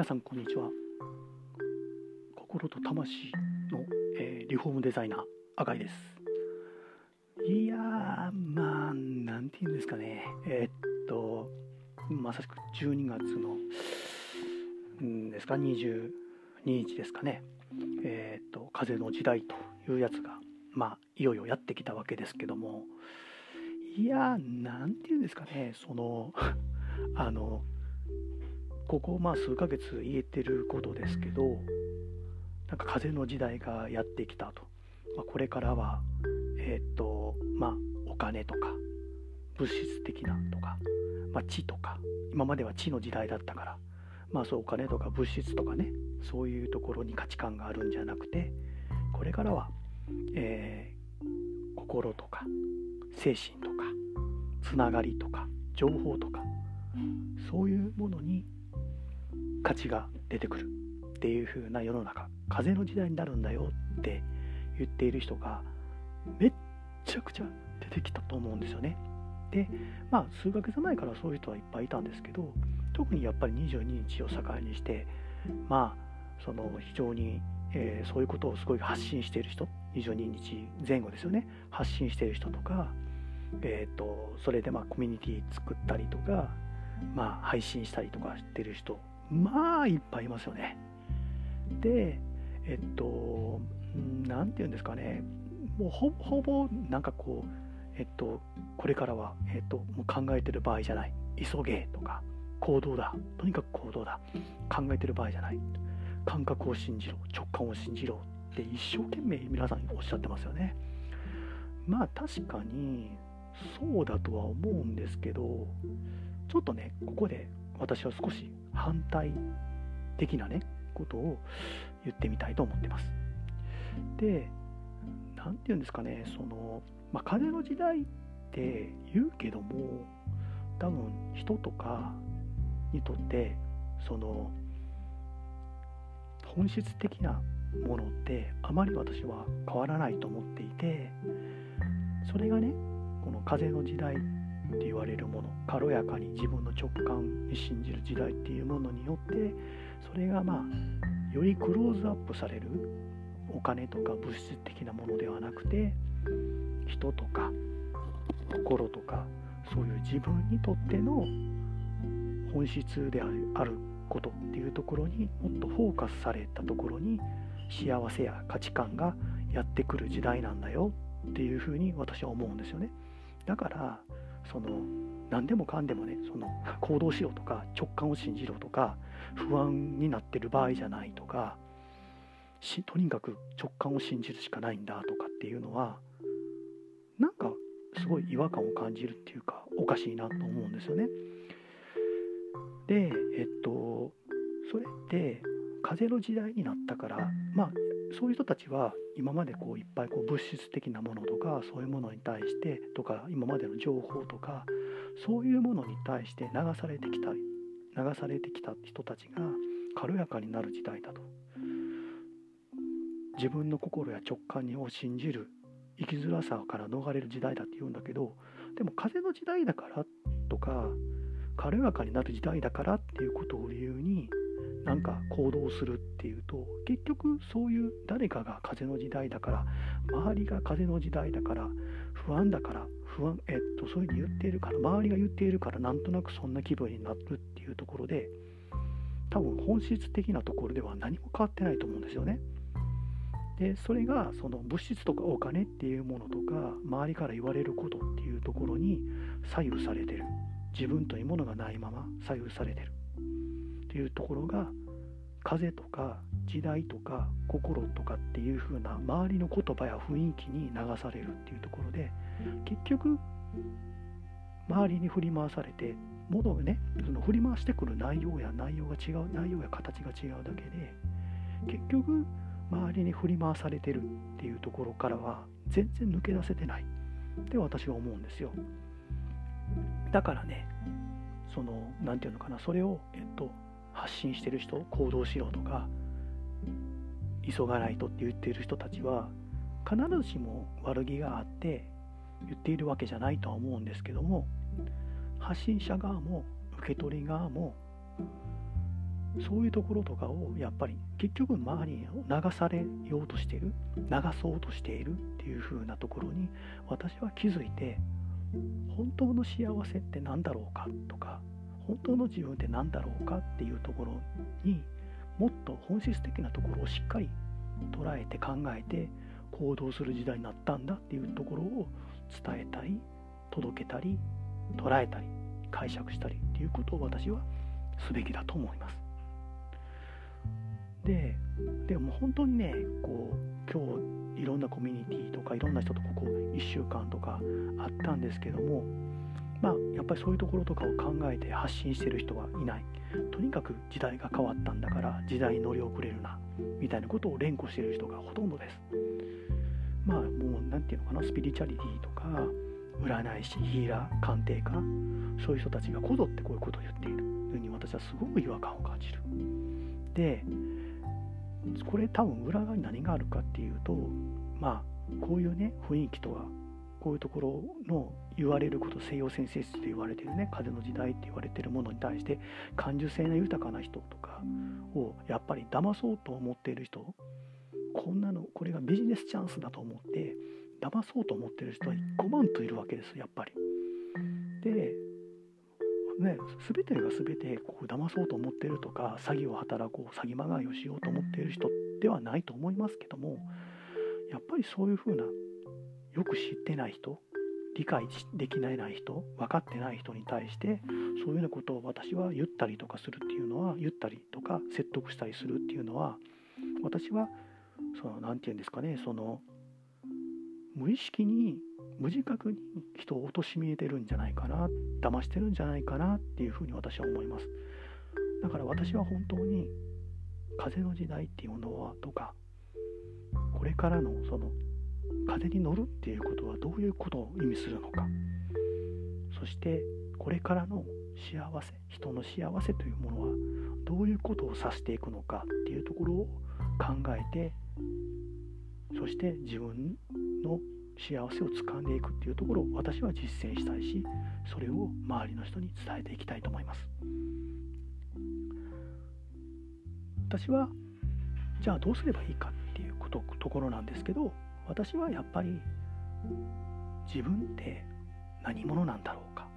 皆さんこんにちは。心と魂の、えー、リフォームデザイナー赤井です。いやーまあなんて言うんですかね。えー、っとまさしく12月のんですか22日ですかね。えー、っと風の時代というやつがまあいよいよやってきたわけですけども。いやーなんて言うんですかね。その あのここまあ数ヶ月言えてることですけどなんか風の時代がやってきたと、まあ、これからはえっ、とまあお金とか物質的なとか、まあ、地とか今までは地の時代だったからまあそうお金とか物質とかねそういうところに価値観があるんじゃなくてこれからは、えー、心とか精神とかつながりとか情報とかそういうものに価値が出てくるっていう風な世の中風の時代になるんだよって言っている人がめっちゃくちゃ出てきたと思うんですよね。でまあ数ヶ月前からそういう人はいっぱいいたんですけど特にやっぱり22日を境にしてまあその非常に、えー、そういうことをすごい発信している人22日前後ですよね発信している人とか、えーと、それでまあコミュニティ作ったりとか、まあ、配信したりとかしてる人まあいっぱいいますよね。で、えっと、何て言うんですかね、もうほぼほぼなんかこう、えっと、これからは、えっと、もう考えてる場合じゃない、急げとか、行動だ、とにかく行動だ、考えてる場合じゃない、感覚を信じろ、直感を信じろ。って一生懸命皆さんおっしゃってますよね。まあ確かにそうだとは思うんですけど、ちょっとね、ここで私は少し反対的なねことを言ってみたいと思ってます。で何て言うんですかねその、まあ、風の時代って言うけども多分人とかにとってその本質的なものってあまり私は変わらないと思っていてそれがねこの風の時代って言われるもの軽やかに自分の直感に信じる時代っていうものによってそれがまあよりクローズアップされるお金とか物質的なものではなくて人とか心とかそういう自分にとっての本質であることっていうところにもっとフォーカスされたところに幸せや価値観がやってくる時代なんだよっていうふうに私は思うんですよね。だからその何でもかんでもねその行動しろとか直感を信じろとか不安になってる場合じゃないとかとにかく直感を信じるしかないんだとかっていうのはなんかすごい違和感を感じるっていうかおかしいなと思うんですよね。でえっとそれって風の時代になったからまあそういう人たちは今までこういっぱいこう物質的なものとかそういうものに対してとか今までの情報とかそういうものに対して流されてきた流されてきた人たちが軽やかになる時代だと。自分の心や直感を信じる生きづらさから逃れる時代だって言うんだけどでも風の時代だからとか軽やかになる時代だからっていうことを理由になんか行動するっていうと結局そういう誰かが風の時代だから周りが風の時代だから不安だから不安えっとそういうふうに言っているから周りが言っているからなんとなくそんな気分になるっていうところで多分本質的なところでは何も変わってないと思うんですよね。でそれがその物質とかお金っていうものとか周りから言われることっていうところに左右されてる自分というものがないまま左右されてるっていうところが風とか時代とか心とかっていう風な周りの言葉や雰囲気に流されるっていうところで結局周りに振り回されて物がねその振り回してくる内容や内容が違う内容や形が違うだけで結局周りに振り回されてるっていうところからは全然抜け出せてないって私は思うんですよ。だからねその何て言うのかなそれをえっと発信してる人行動しろとか急がないとって言っている人たちは必ずしも悪気があって言っているわけじゃないとは思うんですけども発信者側も受け取り側もそういうところとかをやっぱり結局周りに流されようとしている流そうとしているっていう風なところに私は気づいて本当の幸せって何だろうかとか本当の自分って何だろうかっていうところにもっと本質的なところをしっかり捉えて考えて行動する時代になったんだっていうところを伝えたり届けたり捉えたり解釈したりっていうことを私はすべきだと思います。ででも本当にねこう今日いろんなコミュニティとかいろんな人とここ1週間とかあったんですけどもまあやっぱりそういうところとかを考えて発信してる人はいない。とにかく時代が変わったんだから時代に乗り遅れるなみたいなことを連呼してる人がほとんどです。まあもう何て言うのかなスピリチュアリティとか占い師ヒーラー鑑定家そういう人たちがこぞってこういうことを言っている。というふうに私はすごく違和感を感じる。でこれ多分裏側に何があるかっていうとまあこういうね雰囲気とはこういうところの言われること西洋先生術と言われてるね風の時代って言われてるものに対して感受性の豊かな人とかをやっぱり騙そうと思っている人こんなのこれがビジネスチャンスだと思って騙そうと思ってる人は5万といるわけですやっぱり。でね、全てが全てこう騙そうと思ってるとか詐欺を働こう詐欺まがいをしようと思っている人ではないと思いますけどもやっぱりそういうふうなよく知ってない人理解できない人分かってない人に対してそういうようなことを私は言ったりとかするっていうのは言ったりとか説得したりするっていうのは私はその何て言うんですかねその無意識に無自覚に人を貶めてるんじゃないかな騙してるんじゃないかなっていうふうに私は思います。だから私は本当に風の時代っていうものはとかこれからのその風に乗るっていうことはどういうことを意味するのか。そしてこれからの幸せ人の幸せというものはどういうことを指していくのかっていうところを考えてそして自分の幸せをつかんでいくっていうところを私は実践したいしそれを周りの人に伝えていきたいと思います。私はじゃあどうすればいいかっていうことところなんですけど私はやっぱり自分って何者なんだろうか？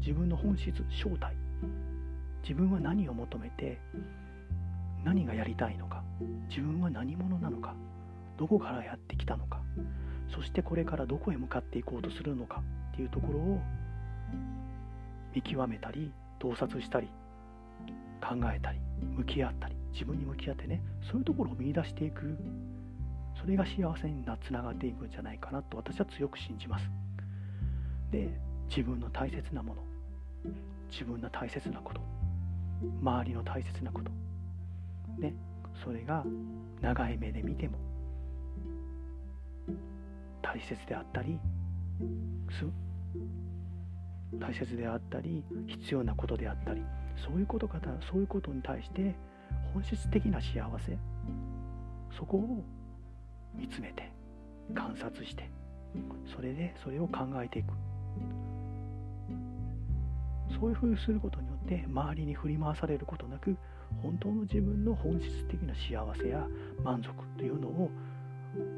自分の本質正体。自分は何を求めて何がやりたいのか？自分は何者なのか？どこからやってきたのか？そしてこれからどこへ向かっていこうとするのか？っていうところを見極めたり洞察したり考えたり向き合ったり自分に向き合ってねそういうところを見出していくそれが幸せにつながっていくんじゃないかなと私は強く信じます。で自分の大切なもの自分の大切なこと周りの大切なことねそれが長い目で見ても大切であったり大切であったり必要なことであったりそういうことかそういうことに対して本質的な幸せそこを見つめて観察してそれでそれを考えていく。そういうふうにすることによって周りに振り回されることなく本当の自分の本質的な幸せや満足というのを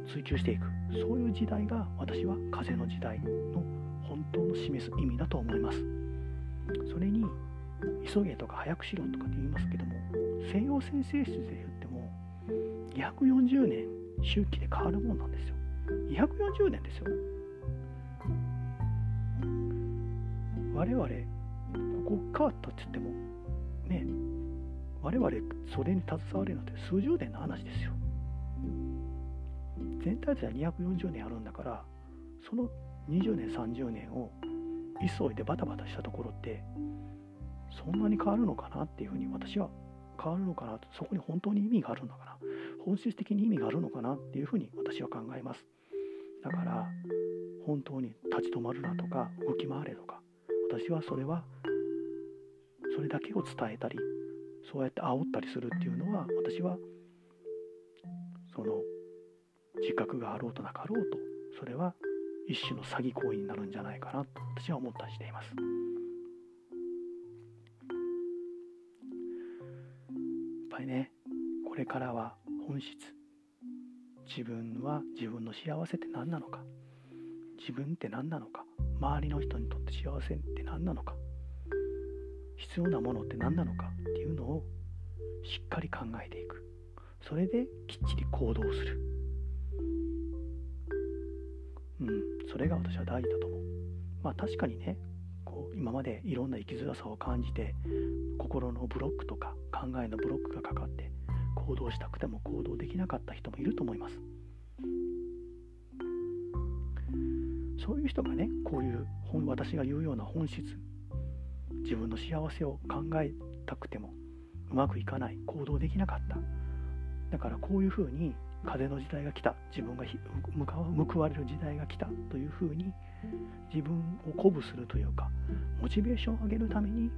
追求していく。そういう時代が私は風の時代の本当の示す意味だと思います。それに急げとか早くしろとかって言いますけども西洋先生術で言っても240年周期で変わるもんなんですよ。240年ですよ。我々ここ変わったって言ってもね我々それに携われるのって数十年の話ですよ。全体では240年あるんだからその20年30年を急いでバタバタしたところってそんなに変わるのかなっていうふうに私は変わるのかな？そこに本当に意味があるのかな？本質的に意味があるのかなっていうふうに私は考えます。だから本当に立ち止まるなとか動き回れとか私はそれはそれだけを伝えたりそうやって煽ったりするっていうのは私はその自覚があろうとなかろうとそれは一種の詐欺行為になるんじゃないかなと私は思ったりしています。いね。これからは本質。自分は自分の幸せって何なのか。自分って何なのか。周りの人にとって幸せって何なのか。必要なものって何なのか。っていうのをしっかり考えていく。それできっちり行動する。うん。それが私は大事だと思う。まあ確かにねこう今までいろんな生きづらさを感じて心のブロックとか考えのブロックがかかって行動したくても行動できなかった人もいると思います。そういう人がねこういう本私が言うような本質自分の幸せを考えたくてもうまくいかない行動できなかった。だからこういうふうに風の時代が来た自分が報われる時代が来たというふうに自分を鼓舞するというかモチベーションを上げるために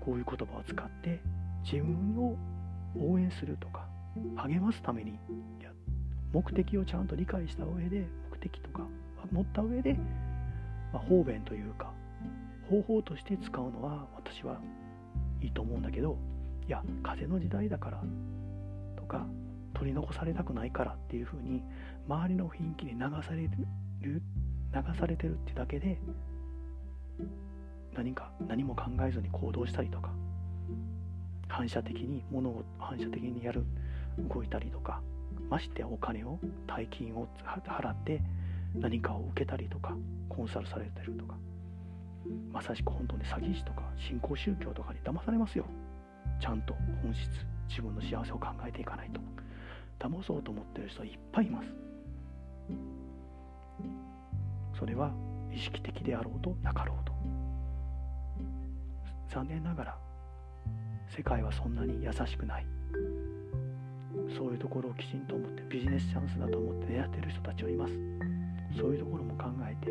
こういう言葉を使って自分を応援するとか励ますために目的をちゃんと理解した上で目的とか持った上で、まあ、方便というか方法として使うのは私はいいと思うんだけどいや風の時代だからとか取り残されたくないからっていうふうに周りの雰囲気に流される流されてるってだけで何か何も考えずに行動したりとか反射的に物を反射的にやる動いたりとかましてお金を大金を払って何かを受けたりとかコンサルされてるとか。まさしく本当に詐欺師とか新興宗教とかに騙されますよ。ちゃんと本質自分の幸せを考えていかないと。騙そうと思ってる人いっぱいいます。それは意識的であろうとなかろうと。残念ながら世界はそんなに優しくない。そういうところをきちんと思ってビジネスチャンスだと思って狙ってる人たちはいます。そういうところも考えて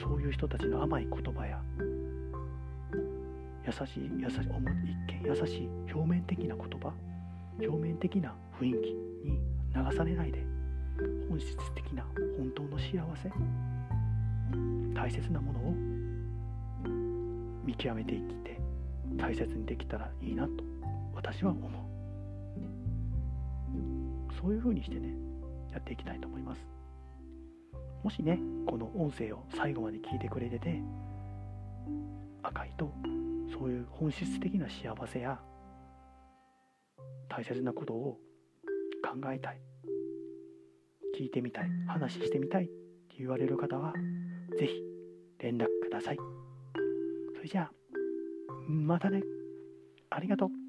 そういう人たちの甘い言葉や優しい優しい一見優しい表面的な言葉表面的な雰囲気に流されないで本質的な本当の幸せ大切なものを見極めていきて大切にできたらいいなと私は思う。そういうふうにしてねやっていきたいと思います。もしねこの音声を最後まで聞いてくれてて赤いとそういう本質的な幸せや大切なことを考えたい。聞いてみたい。話してみたい。って言われる方は是非連絡ください。それじゃあまたね。ありがとう。